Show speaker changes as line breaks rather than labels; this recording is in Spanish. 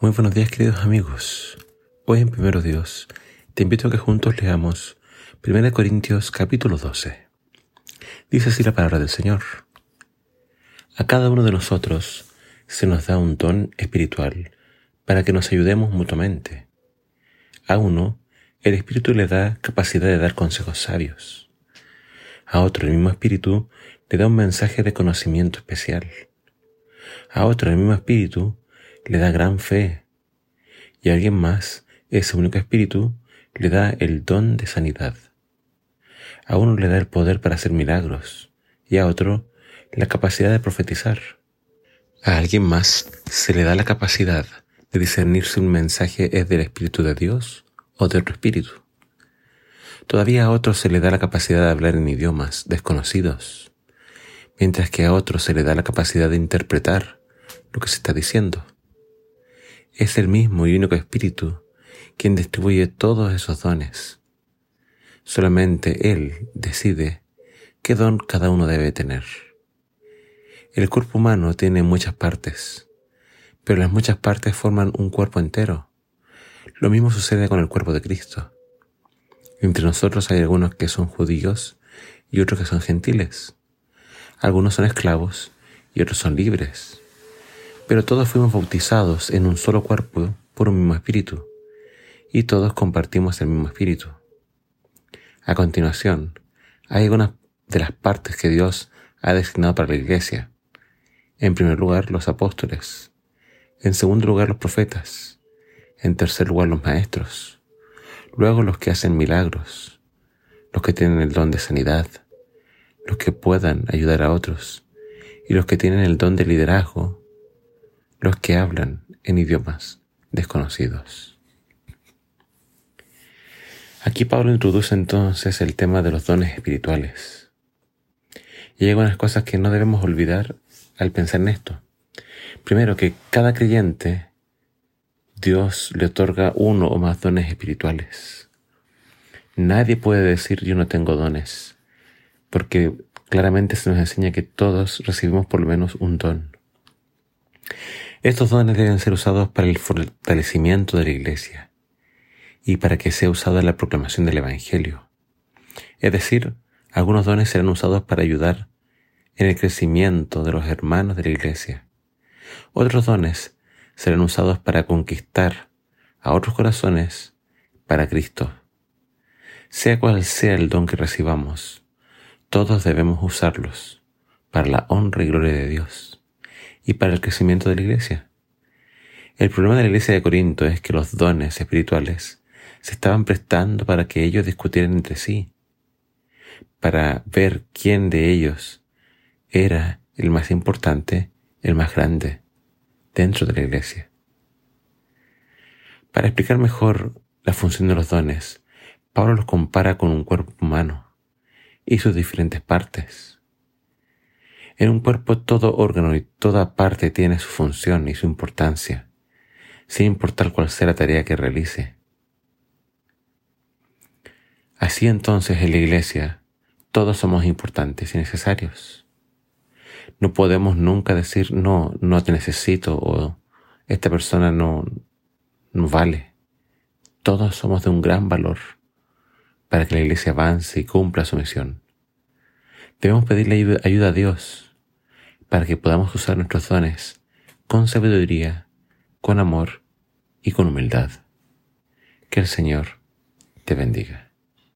Muy buenos días queridos amigos. Hoy en Primero Dios te invito a que juntos leamos 1 Corintios capítulo 12. Dice así la palabra del Señor. A cada uno de nosotros se nos da un don espiritual para que nos ayudemos mutuamente. A uno el Espíritu le da capacidad de dar consejos sabios. A otro el mismo Espíritu le da un mensaje de conocimiento especial. A otro el mismo Espíritu le da gran fe y a alguien más ese único espíritu le da el don de sanidad. A uno le da el poder para hacer milagros y a otro la capacidad de profetizar. A alguien más se le da la capacidad de discernir si un mensaje es del Espíritu de Dios o de otro espíritu. Todavía a otro se le da la capacidad de hablar en idiomas desconocidos, mientras que a otro se le da la capacidad de interpretar lo que se está diciendo. Es el mismo y único Espíritu quien distribuye todos esos dones. Solamente Él decide qué don cada uno debe tener. El cuerpo humano tiene muchas partes, pero las muchas partes forman un cuerpo entero. Lo mismo sucede con el cuerpo de Cristo. Entre nosotros hay algunos que son judíos y otros que son gentiles. Algunos son esclavos y otros son libres pero todos fuimos bautizados en un solo cuerpo por un mismo espíritu, y todos compartimos el mismo espíritu. A continuación, hay algunas de las partes que Dios ha destinado para la iglesia. En primer lugar, los apóstoles. En segundo lugar, los profetas. En tercer lugar, los maestros. Luego, los que hacen milagros. Los que tienen el don de sanidad. Los que puedan ayudar a otros. Y los que tienen el don de liderazgo los que hablan en idiomas desconocidos. Aquí Pablo introduce entonces el tema de los dones espirituales. Y hay algunas cosas que no debemos olvidar al pensar en esto. Primero, que cada creyente Dios le otorga uno o más dones espirituales. Nadie puede decir yo no tengo dones, porque claramente se nos enseña que todos recibimos por lo menos un don. Estos dones deben ser usados para el fortalecimiento de la Iglesia y para que sea usado en la proclamación del Evangelio. Es decir, algunos dones serán usados para ayudar en el crecimiento de los hermanos de la Iglesia. Otros dones serán usados para conquistar a otros corazones para Cristo. Sea cual sea el don que recibamos, todos debemos usarlos para la honra y gloria de Dios y para el crecimiento de la iglesia. El problema de la iglesia de Corinto es que los dones espirituales se estaban prestando para que ellos discutieran entre sí, para ver quién de ellos era el más importante, el más grande dentro de la iglesia. Para explicar mejor la función de los dones, Pablo los compara con un cuerpo humano y sus diferentes partes. En un cuerpo todo órgano y toda parte tiene su función y su importancia, sin importar cuál sea la tarea que realice. Así entonces en la iglesia todos somos importantes y necesarios. No podemos nunca decir no, no te necesito o esta persona no, no vale. Todos somos de un gran valor para que la iglesia avance y cumpla su misión. Debemos pedirle ayuda a Dios para que podamos usar nuestros dones con sabiduría, con amor y con humildad. Que el Señor te bendiga.